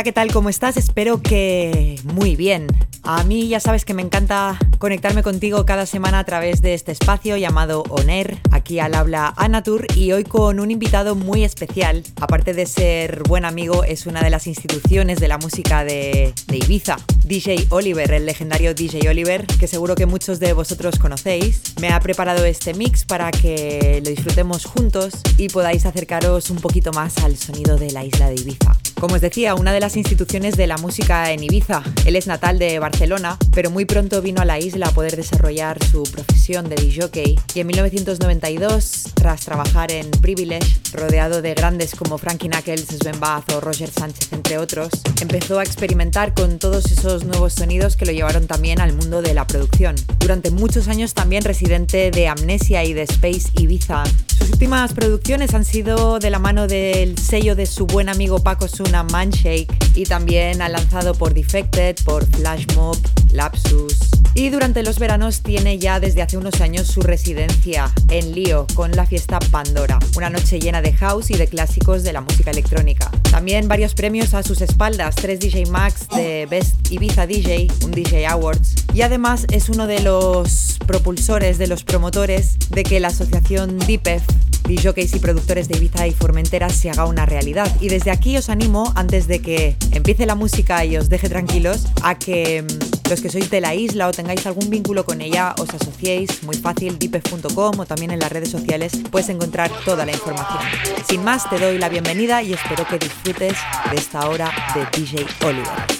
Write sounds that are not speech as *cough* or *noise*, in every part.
Hola, ¿qué tal? ¿Cómo estás? Espero que muy bien. A mí ya sabes que me encanta conectarme contigo cada semana a través de este espacio llamado ONER, aquí al habla Anatur y hoy con un invitado muy especial. Aparte de ser buen amigo, es una de las instituciones de la música de, de Ibiza. DJ Oliver, el legendario DJ Oliver, que seguro que muchos de vosotros conocéis, me ha preparado este mix para que lo disfrutemos juntos y podáis acercaros un poquito más al sonido de la isla de Ibiza. Como os decía, una de las instituciones de la música en Ibiza. Él es natal de Barcelona, pero muy pronto vino a la isla a poder desarrollar su profesión de DJ y en 1992, tras trabajar en Privilege, rodeado de grandes como Frankie Knuckles, Sven Bath o Roger Sánchez, entre otros, empezó a experimentar con todos esos nuevos sonidos que lo llevaron también al mundo de la producción. Durante muchos años también residente de Amnesia y de Space Ibiza. Sus últimas producciones han sido de la mano del sello de su buen amigo Paco Suna Manshake y también ha lanzado por Defected, por Flash Mob, Lapsus. Y durante los veranos tiene ya desde hace unos años su residencia en Lío con la fiesta Pandora, una noche llena de house y de clásicos de la música electrónica. También varios premios a sus espaldas, tres DJ Max de Best Ibiza DJ, un DJ Awards, y además es uno de los propulsores, de los promotores de que la asociación DIPEF DJs y productores de Ibiza y Formentera se haga una realidad. Y desde aquí os animo, antes de que empiece la música y os deje tranquilos, a que mm, los que sois de la isla o tengáis algún vínculo con ella os asociéis. Muy fácil, dipef.com o también en las redes sociales puedes encontrar toda la información. Sin más, te doy la bienvenida y espero que disfrutes de esta hora de DJ Oliver.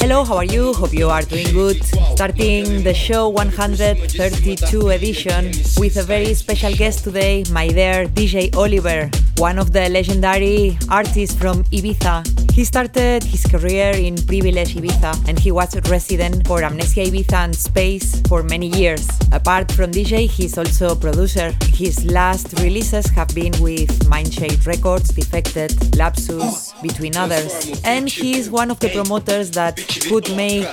Hello, how are you? Hope you are doing good. Starting the show 132 edition with a very special guest today, my dear DJ Oliver, one of the legendary artists from Ibiza. He started his career in Privilege Ibiza and he was a resident for Amnesia Ibiza and Space for many years. Apart from DJ, he's also a producer. His last releases have been with Mindshade Records, Defected, Lapsus, between others. And he's one of the promoters that could make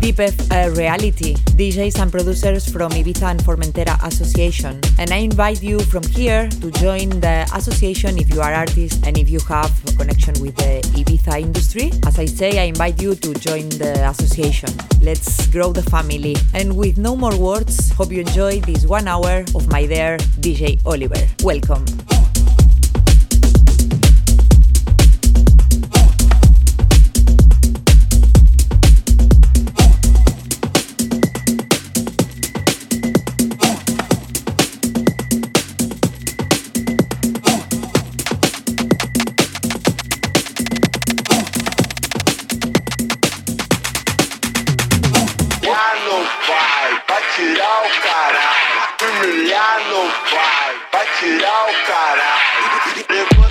DPF a reality, DJs and producers from Ibiza and Formentera Association. And I invite you from here to join the association if you are artist and if you have a connection with the Ibiza industry. As I say, I invite you to join the association. Let's grow the family. And with no more words, hope you enjoy this one hour of my dear DJ Oliver. Welcome. tirar o caralho.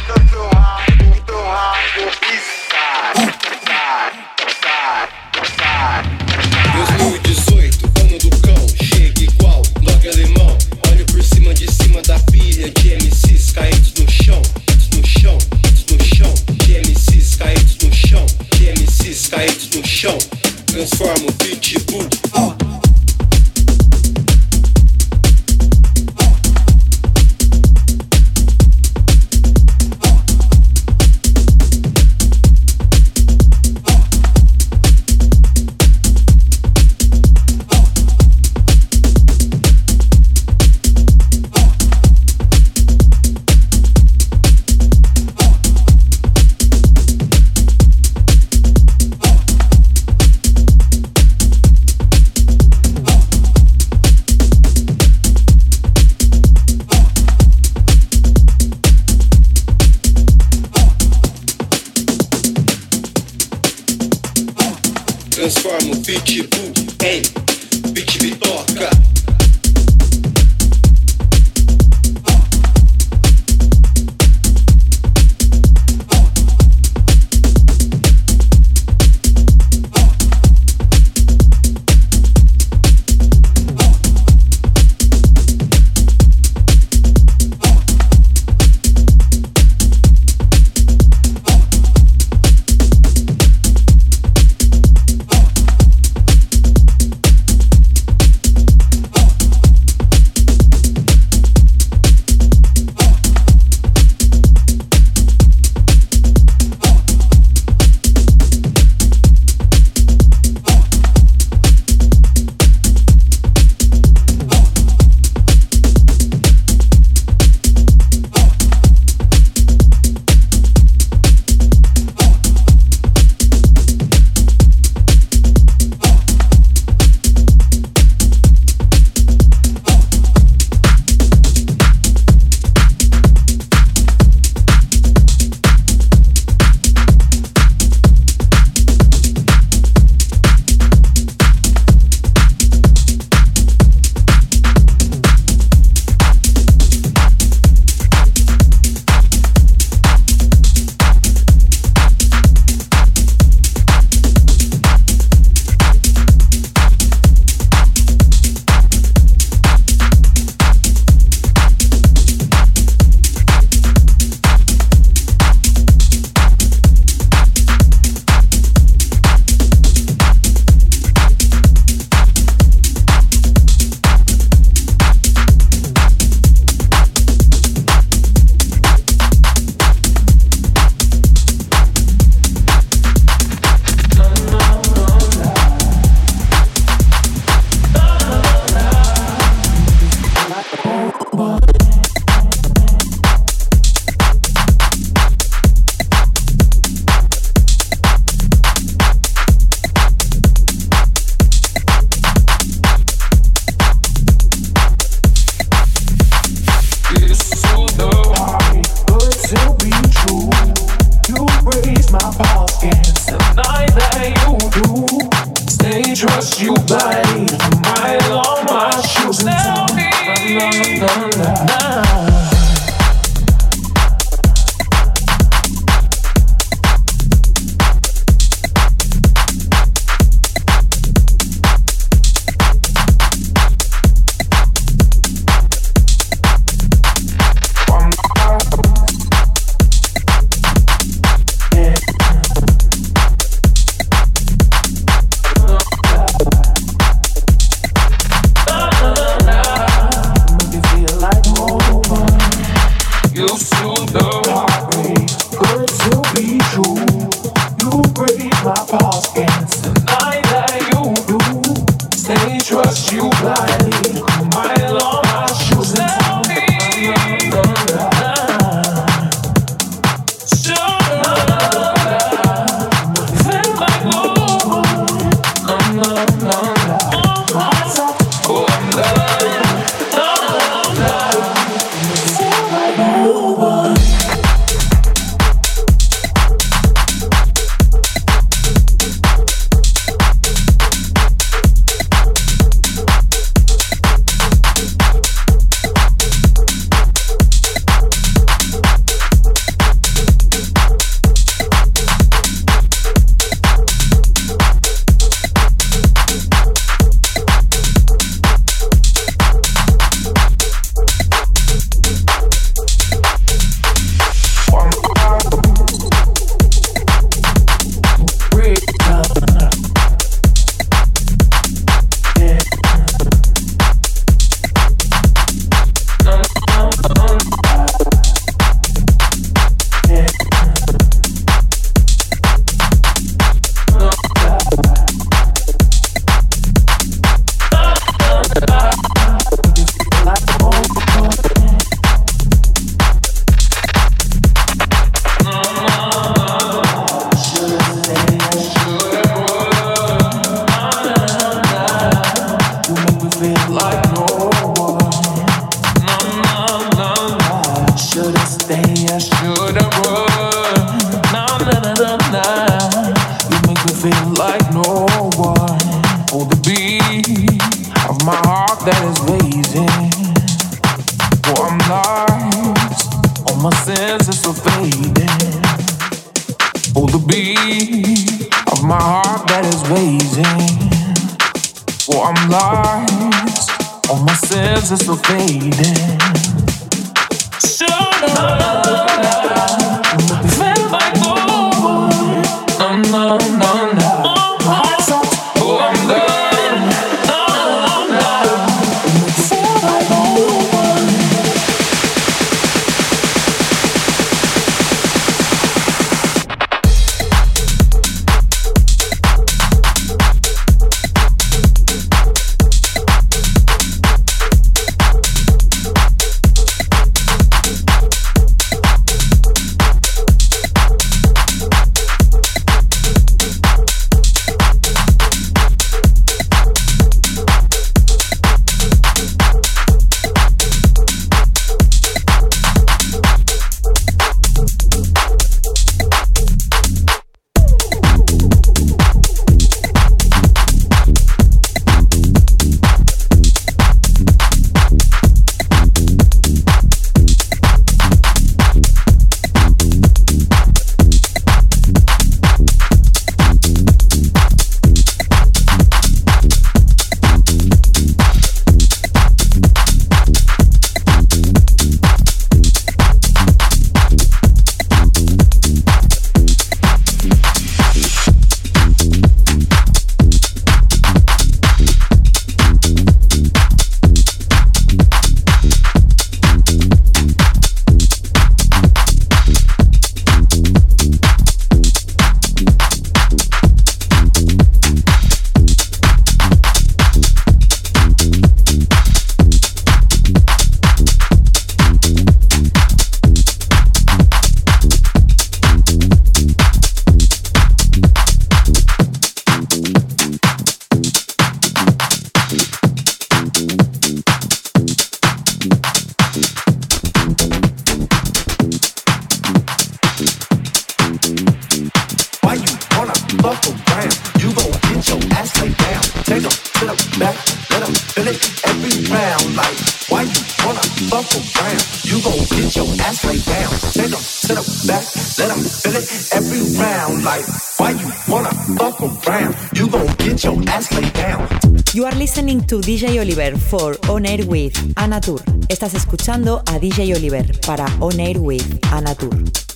DJ Oliver for On Air with Anatur. Estás escuchando a DJ Oliver para On Air with Anatur.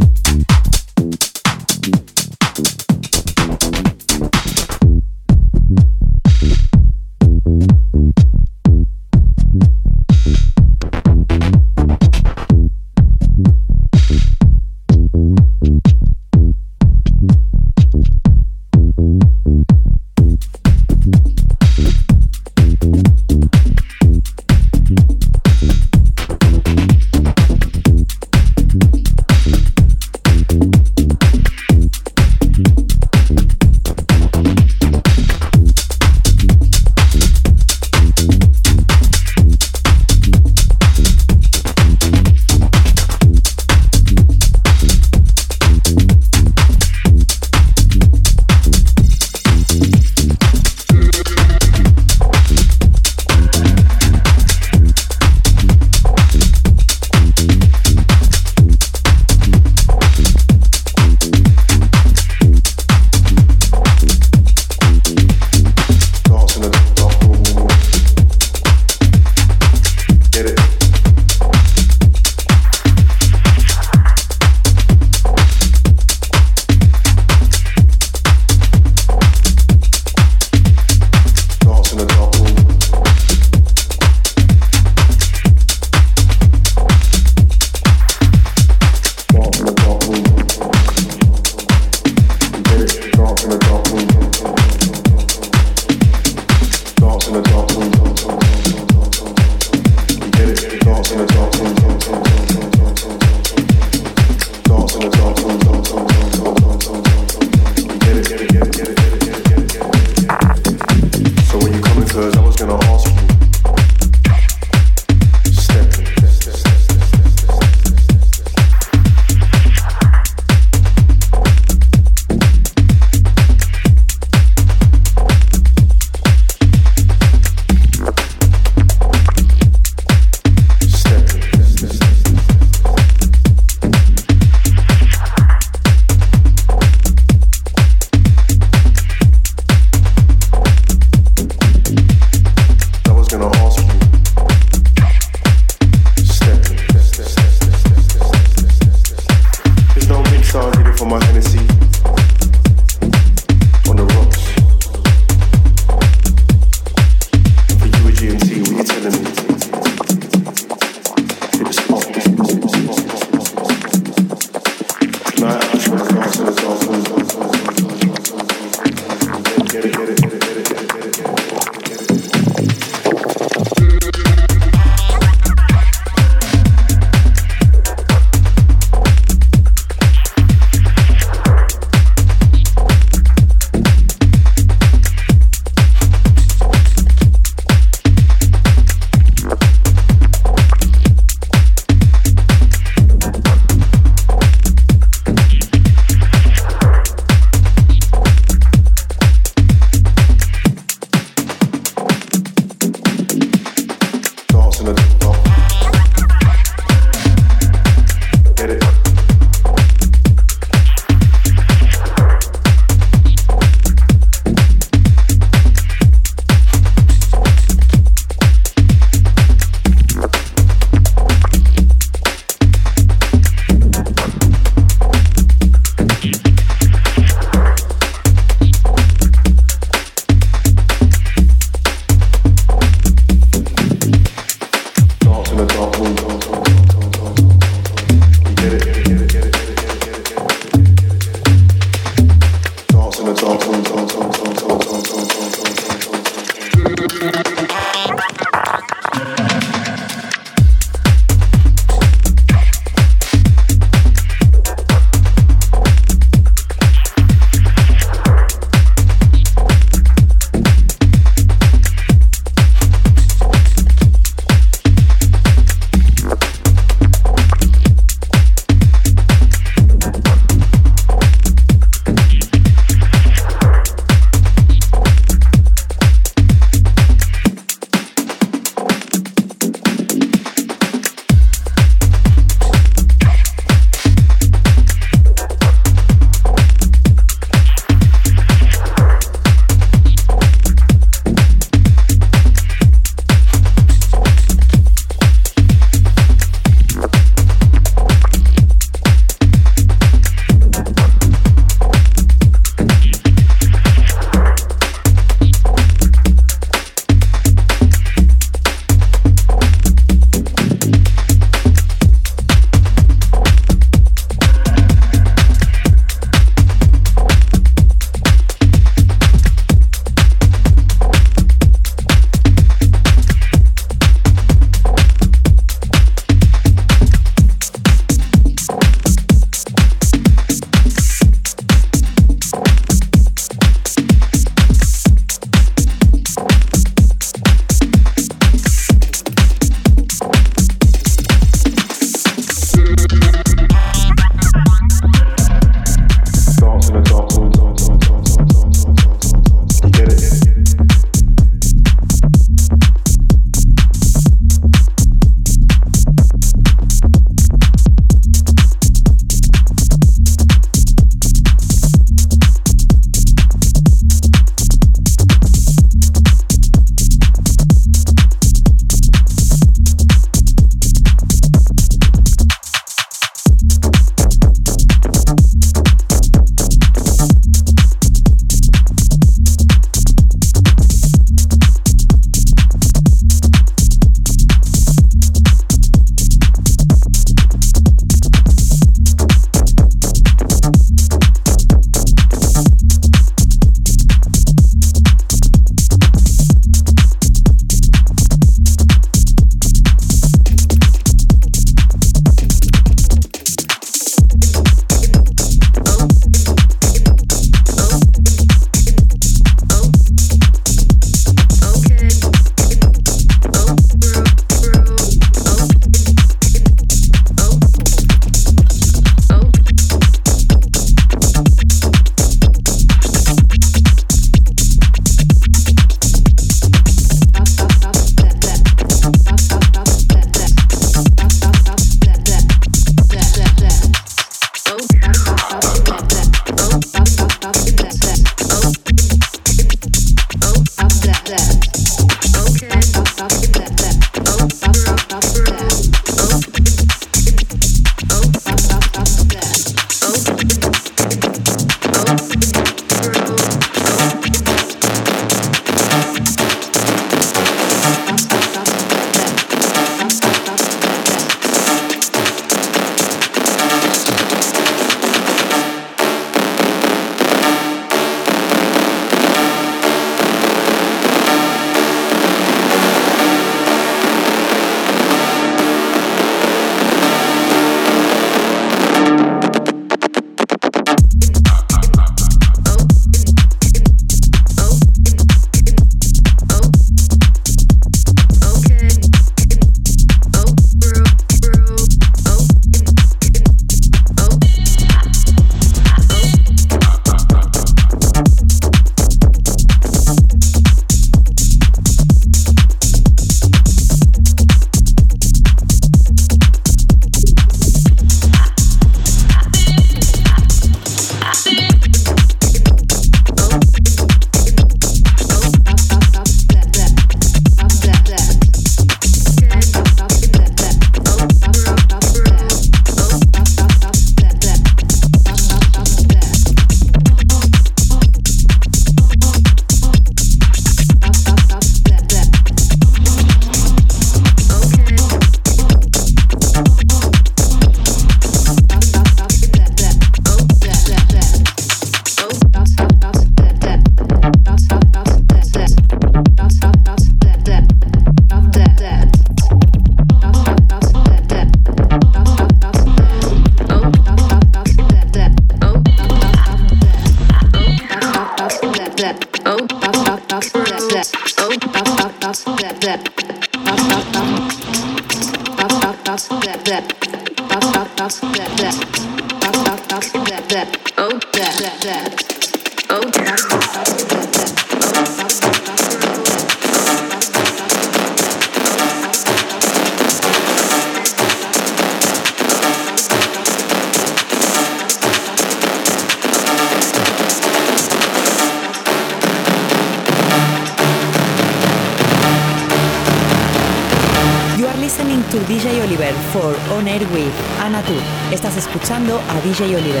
DJ Oliver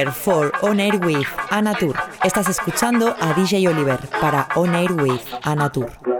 Oliver for On Air with Anatur. Estás escuchando a DJ Oliver para On Air with Anatur.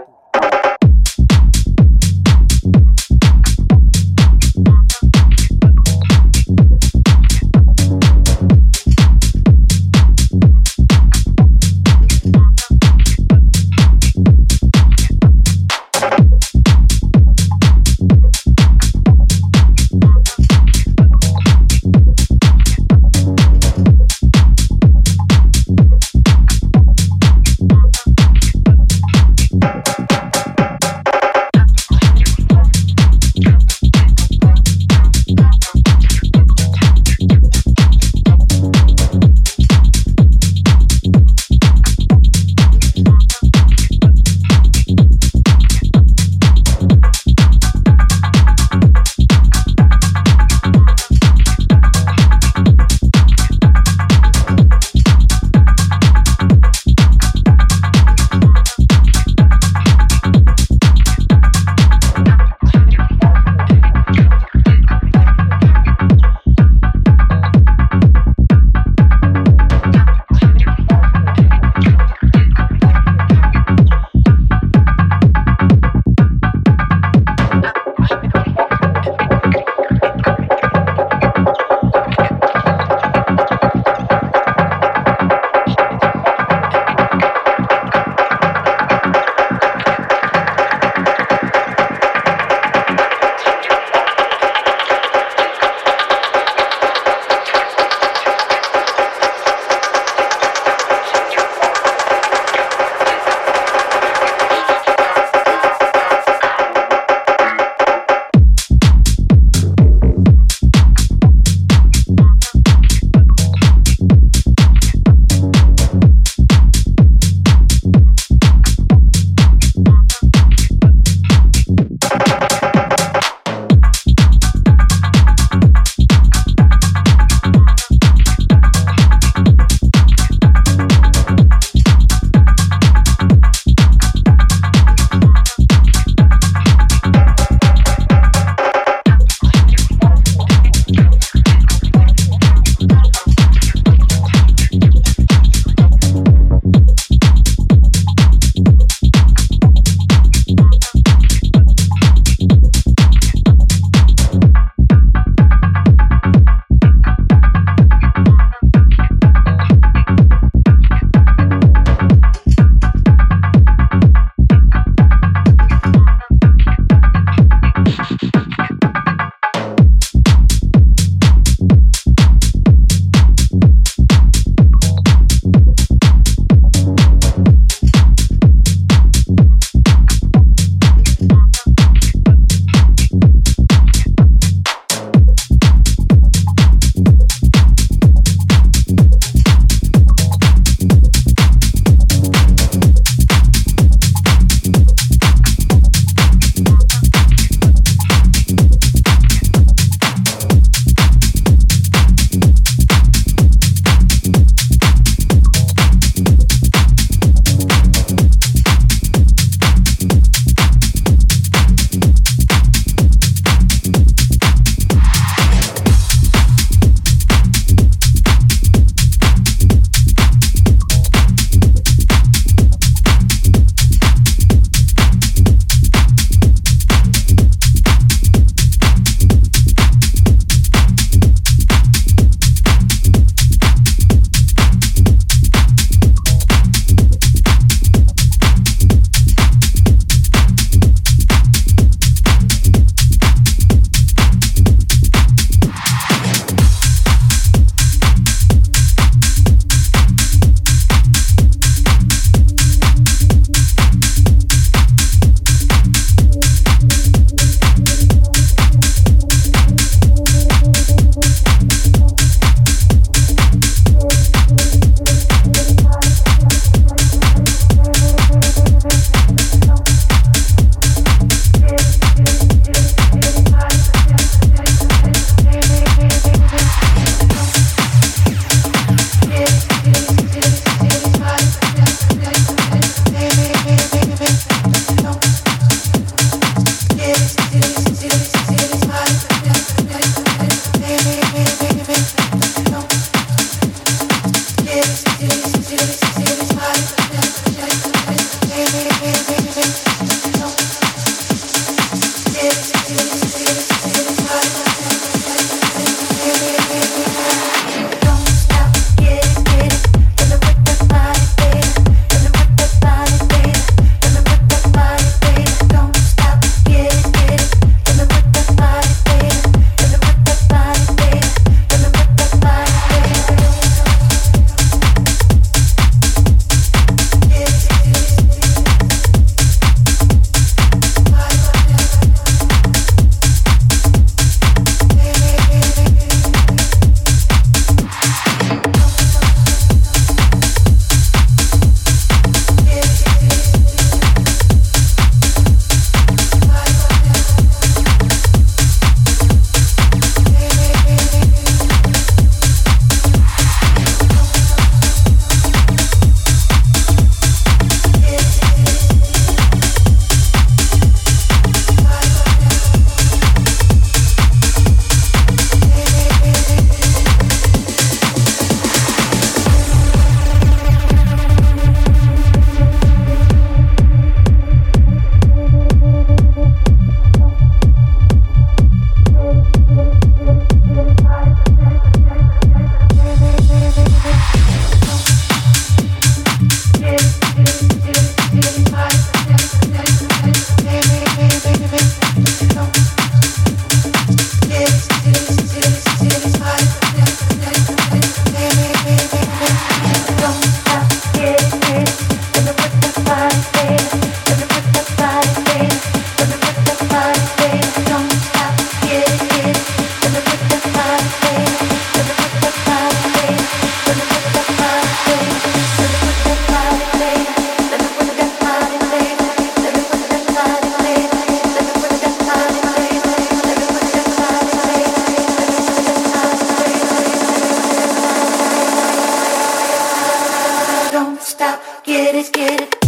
Get it, get it.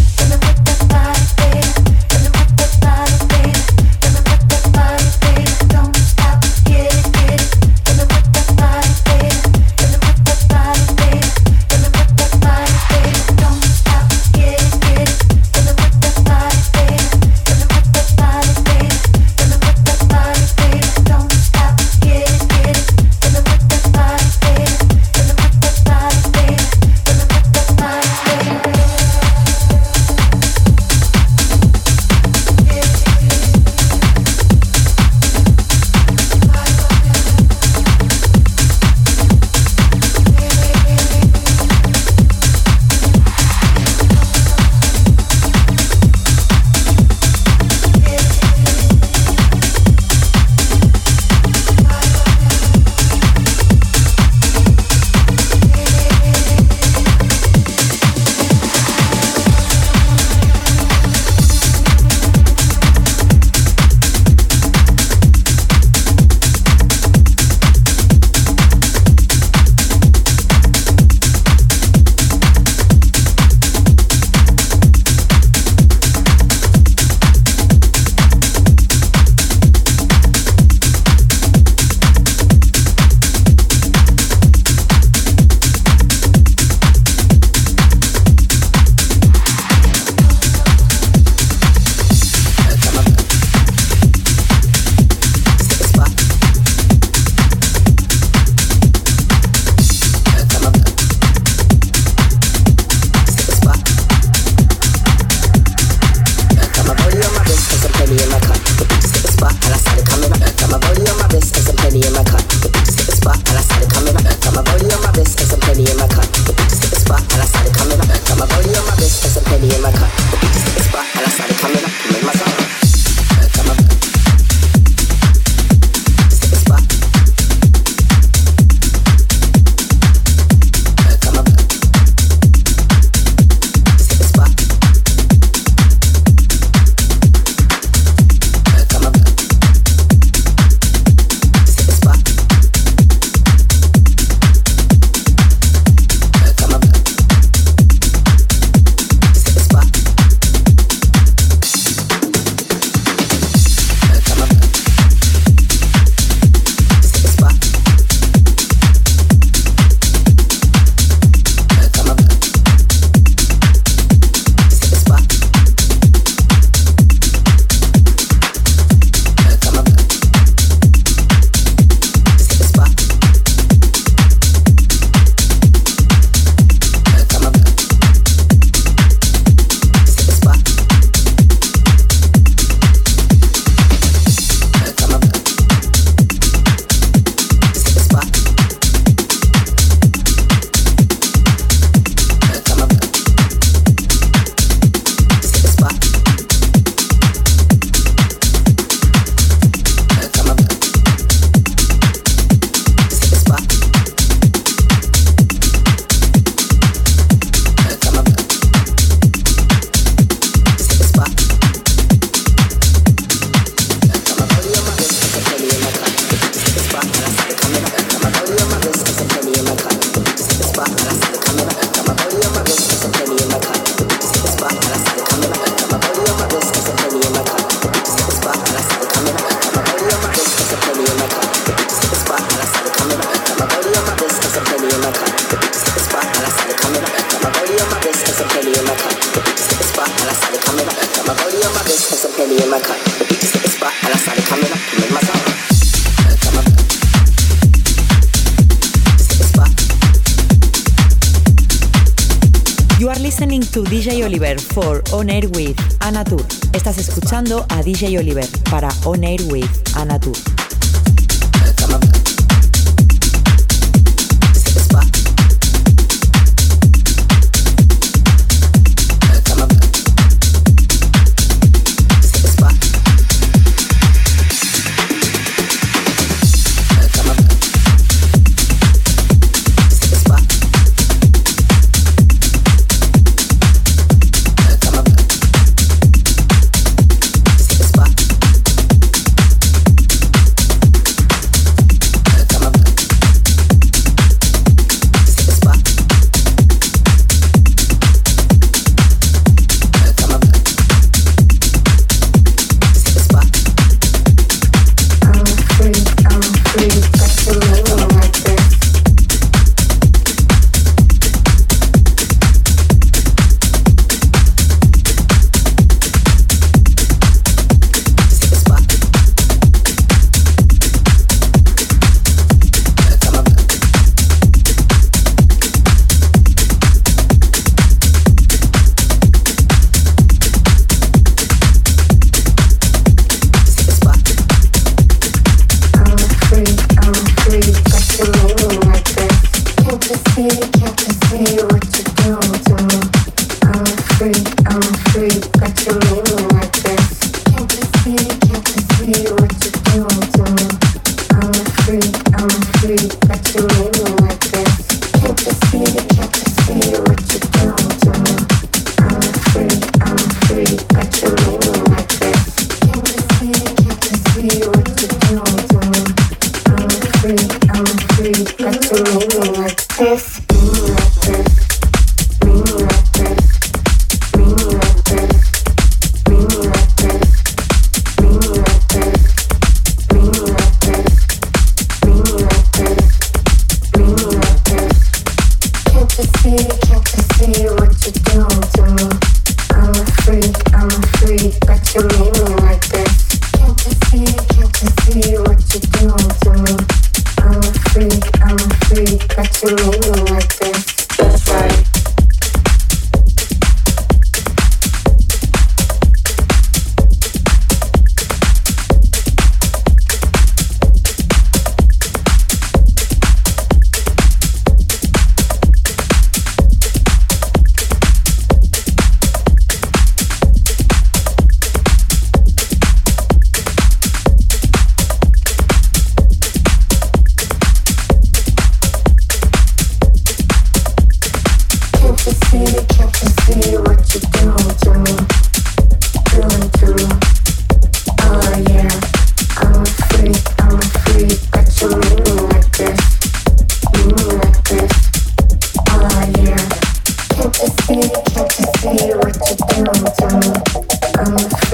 For On Air with Anatur. Estás escuchando a DJ Oliver para On Air with Anatur.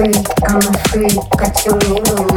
free, I'm a freak, got your name on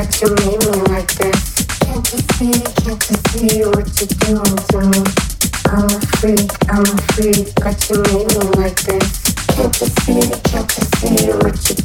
You made me like this. Can't you see, can't you see what you're doing to me? I'm a freak, I'm a freak, but you made me like this. Can't you see, can't you see what you're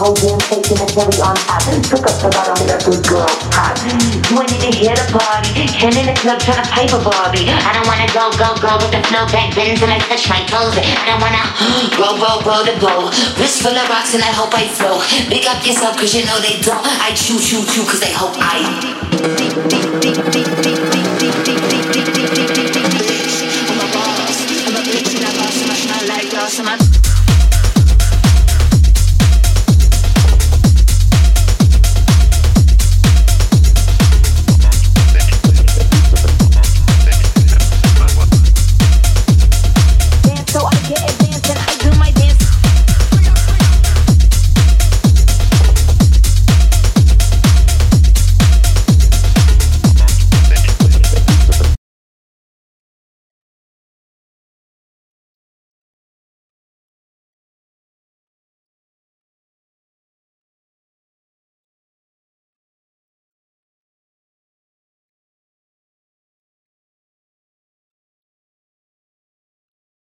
whole damn place and a cherry on top. Took up the bottom with a good girl pop. You ain't even here to party. Him in the club trying to pipe a Barbie. I don't wanna go, go, go with the flow back then till I touch my toes. I don't wanna *gasps* roll, roll, roll the boat. Wrist full of rocks and I hope I float. Big up yourself cause you know they don't. I chew, chew, chew cause they hope I. I'm a boss,